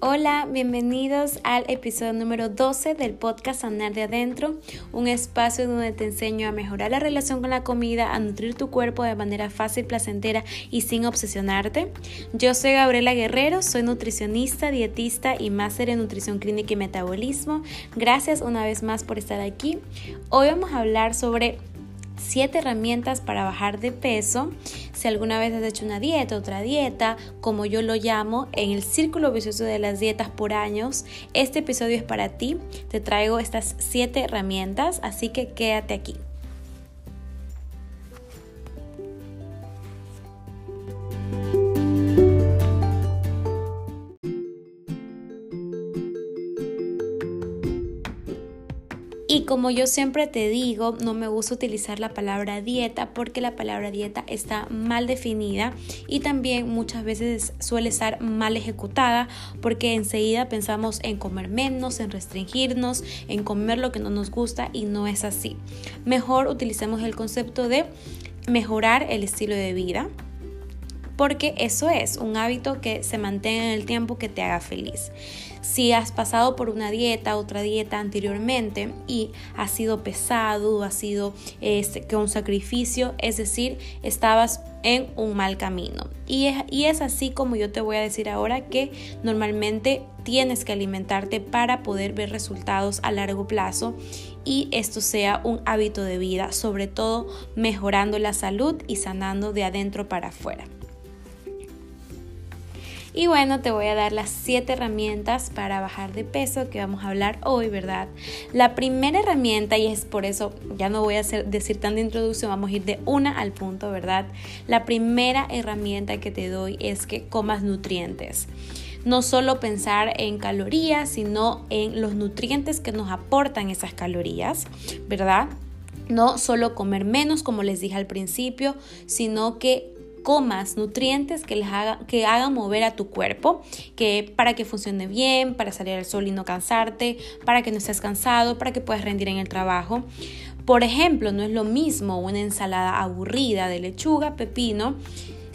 Hola, bienvenidos al episodio número 12 del podcast Sanar de Adentro, un espacio donde te enseño a mejorar la relación con la comida, a nutrir tu cuerpo de manera fácil, placentera y sin obsesionarte. Yo soy Gabriela Guerrero, soy nutricionista, dietista y máster en nutrición clínica y metabolismo. Gracias una vez más por estar aquí. Hoy vamos a hablar sobre 7 herramientas para bajar de peso. Si alguna vez has hecho una dieta, otra dieta, como yo lo llamo, en el círculo vicioso de las dietas por años, este episodio es para ti. Te traigo estas 7 herramientas, así que quédate aquí. Y como yo siempre te digo, no me gusta utilizar la palabra dieta porque la palabra dieta está mal definida y también muchas veces suele estar mal ejecutada porque enseguida pensamos en comer menos, en restringirnos, en comer lo que no nos gusta y no es así. Mejor utilicemos el concepto de mejorar el estilo de vida porque eso es un hábito que se mantenga en el tiempo que te haga feliz. Si has pasado por una dieta, otra dieta anteriormente y ha sido pesado, ha sido este, un sacrificio, es decir, estabas en un mal camino. Y es así como yo te voy a decir ahora que normalmente tienes que alimentarte para poder ver resultados a largo plazo y esto sea un hábito de vida, sobre todo mejorando la salud y sanando de adentro para afuera. Y bueno, te voy a dar las 7 herramientas para bajar de peso que vamos a hablar hoy, ¿verdad? La primera herramienta, y es por eso ya no voy a hacer, decir tanta introducción, vamos a ir de una al punto, ¿verdad? La primera herramienta que te doy es que comas nutrientes no solo pensar en calorías, sino en los nutrientes que nos aportan esas calorías, ¿verdad? No solo comer menos, como les dije al principio, sino que comas nutrientes que, les haga, que hagan mover a tu cuerpo, que para que funcione bien, para salir al sol y no cansarte, para que no estés cansado, para que puedas rendir en el trabajo. Por ejemplo, no es lo mismo una ensalada aburrida de lechuga, pepino,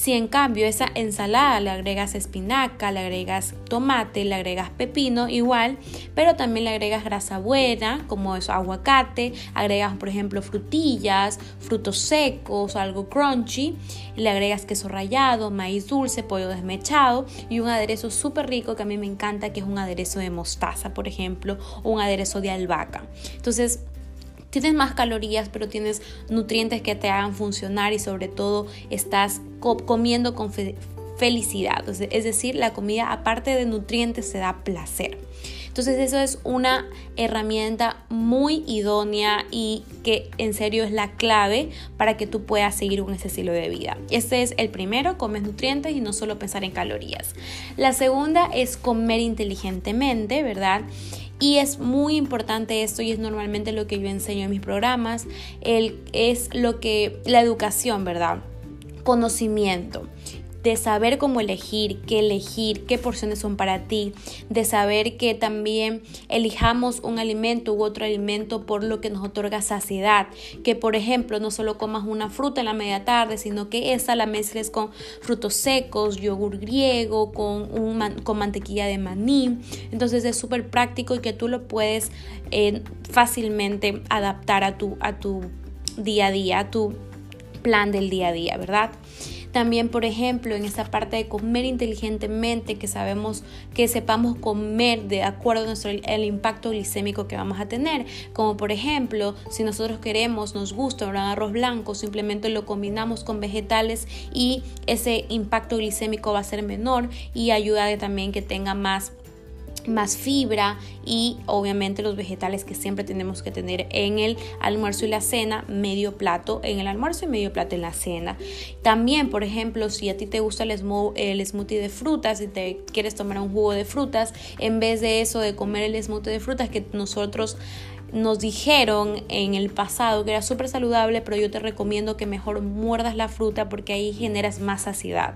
si en cambio esa ensalada le agregas espinaca, le agregas tomate, le agregas pepino, igual, pero también le agregas grasa buena, como eso, aguacate, agregas por ejemplo frutillas, frutos secos, algo crunchy, le agregas queso rallado, maíz dulce, pollo desmechado y un aderezo súper rico que a mí me encanta, que es un aderezo de mostaza, por ejemplo, o un aderezo de albahaca. Entonces, tienes más calorías, pero tienes nutrientes que te hagan funcionar y sobre todo estás comiendo con felicidad. Es decir, la comida aparte de nutrientes se da placer. Entonces eso es una herramienta muy idónea y que en serio es la clave para que tú puedas seguir un ese estilo de vida. Este es el primero, comes nutrientes y no solo pensar en calorías. La segunda es comer inteligentemente, ¿verdad? Y es muy importante esto y es normalmente lo que yo enseño en mis programas, el, es lo que la educación, ¿verdad? Conocimiento de saber cómo elegir, qué elegir, qué porciones son para ti, de saber que también elijamos un alimento u otro alimento por lo que nos otorga saciedad, que por ejemplo no solo comas una fruta en la media tarde, sino que esa la mezcles con frutos secos, yogur griego, con, un con mantequilla de maní. Entonces es súper práctico y que tú lo puedes eh, fácilmente adaptar a tu, a tu día a día, a tu plan del día a día, ¿verdad? También, por ejemplo, en esa parte de comer inteligentemente, que sabemos que sepamos comer de acuerdo a nuestro, el impacto glicémico que vamos a tener. Como por ejemplo, si nosotros queremos, nos gusta un arroz blanco, simplemente lo combinamos con vegetales y ese impacto glicémico va a ser menor y ayuda también que tenga más más fibra y obviamente los vegetales que siempre tenemos que tener en el almuerzo y la cena, medio plato en el almuerzo y medio plato en la cena. También, por ejemplo, si a ti te gusta el, el smoothie de frutas y te quieres tomar un jugo de frutas, en vez de eso de comer el smoothie de frutas que nosotros nos dijeron en el pasado que era súper saludable, pero yo te recomiendo que mejor muerdas la fruta porque ahí generas más saciedad.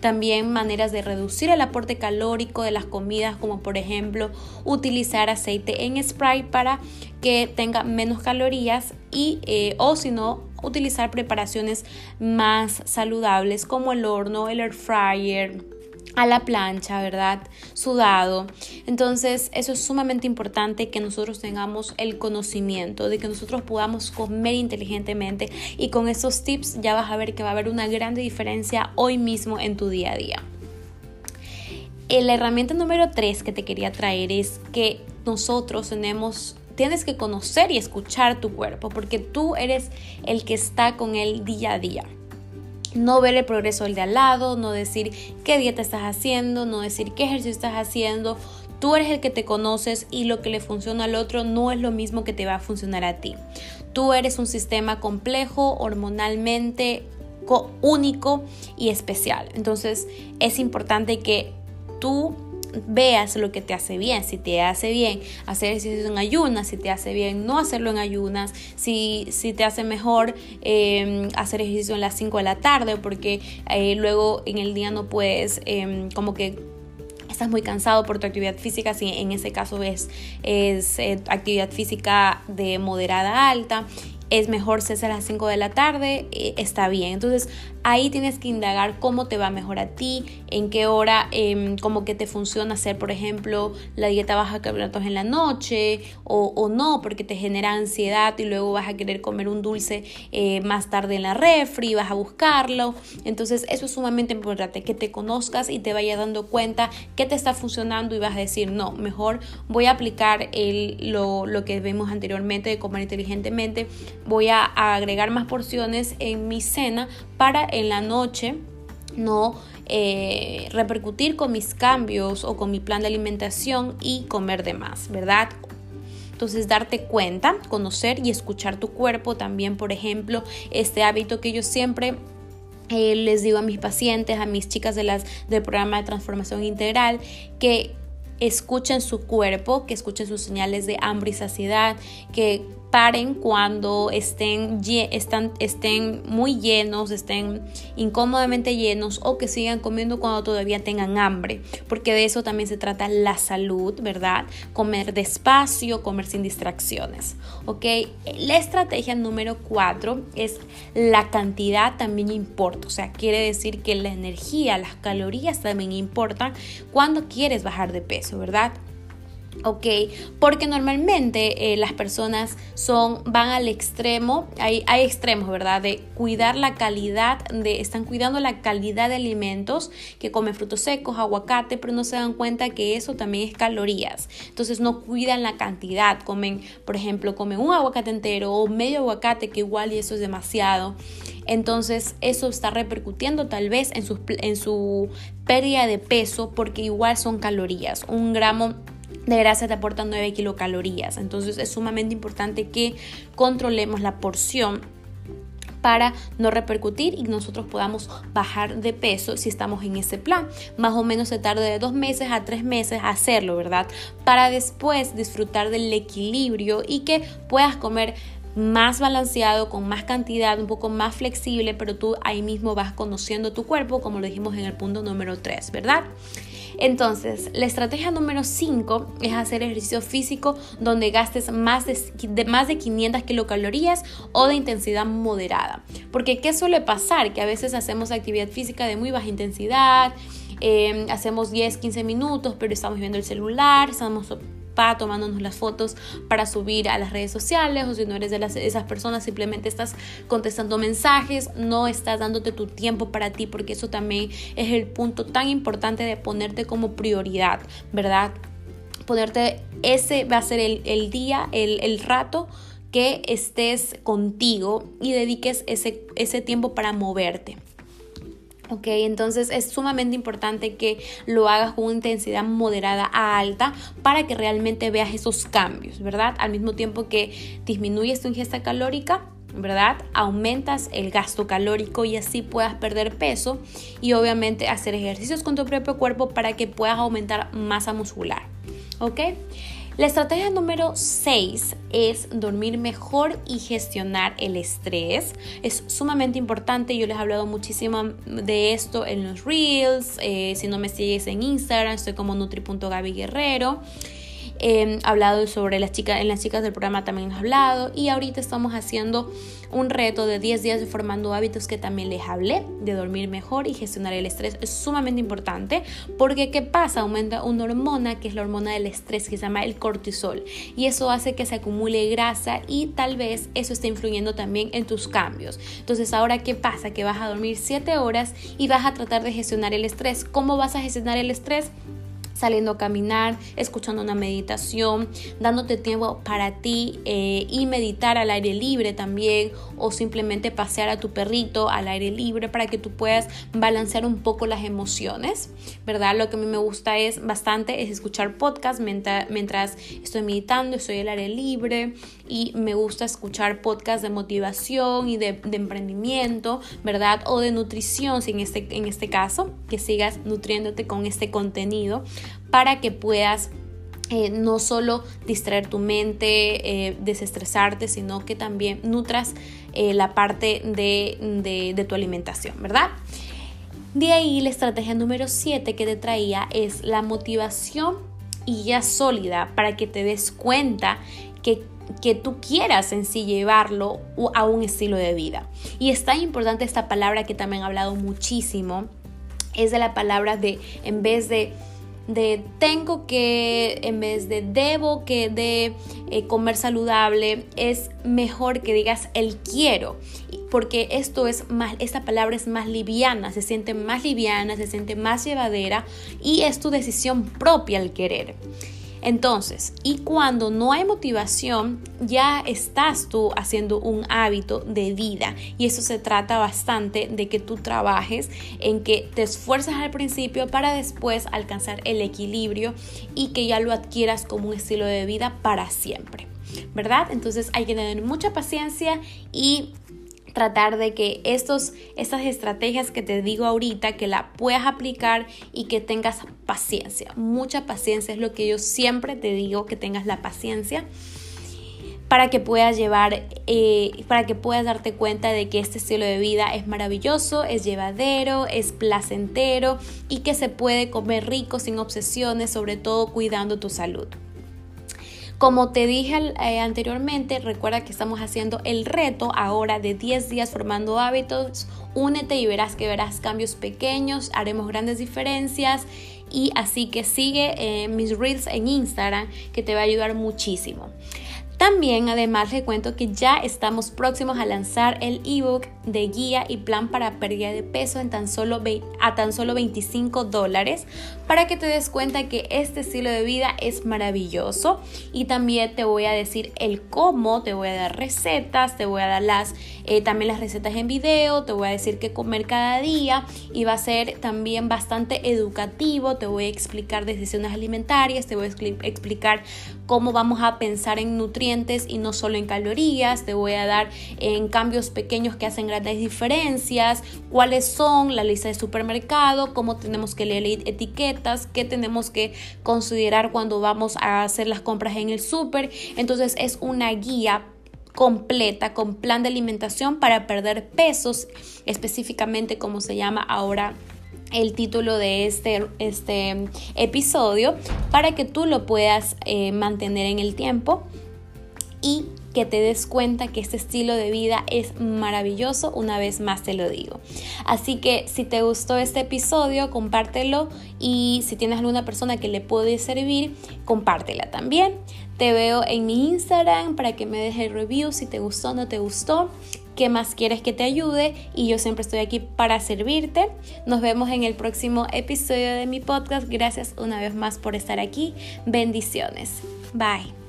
También maneras de reducir el aporte calórico de las comidas, como por ejemplo utilizar aceite en spray para que tenga menos calorías y eh, o si no utilizar preparaciones más saludables como el horno, el air fryer a la plancha, ¿verdad? Sudado. Entonces, eso es sumamente importante que nosotros tengamos el conocimiento, de que nosotros podamos comer inteligentemente y con esos tips ya vas a ver que va a haber una grande diferencia hoy mismo en tu día a día. La herramienta número 3 que te quería traer es que nosotros tenemos tienes que conocer y escuchar tu cuerpo porque tú eres el que está con él día a día no ver el progreso del de al lado, no decir qué dieta estás haciendo, no decir qué ejercicio estás haciendo. Tú eres el que te conoces y lo que le funciona al otro no es lo mismo que te va a funcionar a ti. Tú eres un sistema complejo, hormonalmente único y especial. Entonces es importante que tú veas lo que te hace bien, si te hace bien hacer ejercicio en ayunas, si te hace bien no hacerlo en ayunas, si, si te hace mejor em, hacer ejercicio en las 5 de la tarde porque eh, luego en el día no puedes em, como que estás muy cansado por tu actividad física, si en ese caso es, es eh, actividad física de moderada alta, es mejor cesar a las 5 de la tarde, eh, está bien. Entonces ahí tienes que indagar cómo te va mejor a ti, en qué hora, eh, como que te funciona hacer, por ejemplo, la dieta baja carbohidratos en la noche o, o, no, porque te genera ansiedad y luego vas a querer comer un dulce eh, más tarde en la refri, vas a buscarlo. Entonces eso es sumamente importante, que te conozcas y te vayas dando cuenta qué te está funcionando y vas a decir, no, mejor voy a aplicar el, lo, lo que vemos anteriormente de comer inteligentemente voy a agregar más porciones en mi cena para en la noche no eh, repercutir con mis cambios o con mi plan de alimentación y comer de más, ¿verdad? Entonces darte cuenta, conocer y escuchar tu cuerpo también, por ejemplo, este hábito que yo siempre eh, les digo a mis pacientes, a mis chicas de las, del programa de transformación integral, que escuchen su cuerpo, que escuchen sus señales de hambre y saciedad, que paren cuando estén, están, estén muy llenos, estén incómodamente llenos o que sigan comiendo cuando todavía tengan hambre, porque de eso también se trata la salud, ¿verdad? Comer despacio, comer sin distracciones, ¿ok? La estrategia número cuatro es la cantidad también importa, o sea, quiere decir que la energía, las calorías también importan cuando quieres bajar de peso, ¿verdad? ¿Ok? Porque normalmente eh, las personas son, van al extremo, hay, hay, extremos, ¿verdad? De cuidar la calidad, de, están cuidando la calidad de alimentos, que comen frutos secos, aguacate, pero no se dan cuenta que eso también es calorías. Entonces no cuidan la cantidad, comen, por ejemplo, comen un aguacate entero o medio aguacate, que igual y eso es demasiado. Entonces eso está repercutiendo tal vez en su, en su pérdida de peso porque igual son calorías. Un gramo de grasa te aporta 9 kilocalorías. Entonces es sumamente importante que controlemos la porción para no repercutir y nosotros podamos bajar de peso si estamos en ese plan. Más o menos se tarda de dos meses a tres meses hacerlo, ¿verdad? Para después disfrutar del equilibrio y que puedas comer más balanceado, con más cantidad, un poco más flexible, pero tú ahí mismo vas conociendo tu cuerpo, como lo dijimos en el punto número 3, ¿verdad? Entonces, la estrategia número 5 es hacer ejercicio físico donde gastes más de, más de 500 kilocalorías o de intensidad moderada. Porque, ¿qué suele pasar? Que a veces hacemos actividad física de muy baja intensidad, eh, hacemos 10, 15 minutos, pero estamos viendo el celular, estamos tomándonos las fotos para subir a las redes sociales o si no eres de las, esas personas simplemente estás contestando mensajes, no estás dándote tu tiempo para ti porque eso también es el punto tan importante de ponerte como prioridad, ¿verdad? Ponerte, ese va a ser el, el día, el, el rato que estés contigo y dediques ese, ese tiempo para moverte. Ok, entonces es sumamente importante que lo hagas con intensidad moderada a alta para que realmente veas esos cambios, ¿verdad? Al mismo tiempo que disminuyes tu ingesta calórica, ¿verdad? Aumentas el gasto calórico y así puedas perder peso y obviamente hacer ejercicios con tu propio cuerpo para que puedas aumentar masa muscular, ¿ok? La estrategia número 6 es dormir mejor y gestionar el estrés. Es sumamente importante, yo les he hablado muchísimo de esto en los reels, eh, si no me sigues en Instagram, estoy como nutri.gabyguerrero. He hablado sobre las chicas, en las chicas del programa también he hablado y ahorita estamos haciendo un reto de 10 días de formando hábitos que también les hablé, de dormir mejor y gestionar el estrés. Es sumamente importante porque ¿qué pasa? Aumenta una hormona que es la hormona del estrés que se llama el cortisol y eso hace que se acumule grasa y tal vez eso esté influyendo también en tus cambios. Entonces ahora ¿qué pasa? Que vas a dormir 7 horas y vas a tratar de gestionar el estrés. ¿Cómo vas a gestionar el estrés? Saliendo a caminar, escuchando una meditación, dándote tiempo para ti eh, y meditar al aire libre también o simplemente pasear a tu perrito al aire libre para que tú puedas balancear un poco las emociones, ¿verdad? Lo que a mí me gusta es bastante es escuchar podcast mientras, mientras estoy meditando, estoy al aire libre y me gusta escuchar podcast de motivación y de, emprendimiento, ¿verdad? O de nutrición, si en este, en este caso, que sigas nutriéndote con este contenido para que puedas eh, no solo distraer tu mente, eh, desestresarte, sino que también nutras eh, la parte de, de, tu alimentación, ¿verdad? De ahí la estrategia número 7 que te traía es la motivación y ya sólida para que te des cuenta que, que tú quieras en sí llevarlo a un estilo de vida. Y es tan importante esta palabra que también he hablado muchísimo, es de la palabra de en vez de de tengo que, en vez de debo que de eh, comer saludable, es mejor que digas el quiero, porque esto es más, esta palabra es más liviana, se siente más liviana, se siente más llevadera y es tu decisión propia el querer. Entonces, y cuando no hay motivación, ya estás tú haciendo un hábito de vida. Y eso se trata bastante de que tú trabajes en que te esfuerzas al principio para después alcanzar el equilibrio y que ya lo adquieras como un estilo de vida para siempre. ¿Verdad? Entonces hay que tener mucha paciencia y tratar de que estos, estas estrategias que te digo ahorita, que la puedas aplicar y que tengas paciencia. Mucha paciencia es lo que yo siempre te digo, que tengas la paciencia para que puedas llevar, eh, para que puedas darte cuenta de que este estilo de vida es maravilloso, es llevadero, es placentero y que se puede comer rico sin obsesiones, sobre todo cuidando tu salud. Como te dije eh, anteriormente, recuerda que estamos haciendo el reto ahora de 10 días formando hábitos. Únete y verás que verás cambios pequeños, haremos grandes diferencias y así que sigue eh, mis reels en Instagram que te va a ayudar muchísimo. También además le cuento que ya estamos próximos a lanzar el ebook de guía y plan para pérdida de peso en tan solo a tan solo 25 dólares para que te des cuenta que este estilo de vida es maravilloso. Y también te voy a decir el cómo, te voy a dar recetas, te voy a dar las eh, también las recetas en video, te voy a decir qué comer cada día y va a ser también bastante educativo, te voy a explicar decisiones alimentarias, te voy a explicar cómo vamos a pensar en y no solo en calorías, te voy a dar en cambios pequeños que hacen grandes diferencias, cuáles son la lista de supermercado, cómo tenemos que leer etiquetas, qué tenemos que considerar cuando vamos a hacer las compras en el súper. Entonces es una guía completa con plan de alimentación para perder pesos, específicamente como se llama ahora el título de este, este episodio, para que tú lo puedas eh, mantener en el tiempo y que te des cuenta que este estilo de vida es maravilloso, una vez más te lo digo. Así que si te gustó este episodio, compártelo y si tienes alguna persona que le puede servir, compártela también. Te veo en mi Instagram para que me dejes review si te gustó o no te gustó. ¿Qué más quieres que te ayude? Y yo siempre estoy aquí para servirte. Nos vemos en el próximo episodio de mi podcast. Gracias una vez más por estar aquí. Bendiciones. Bye.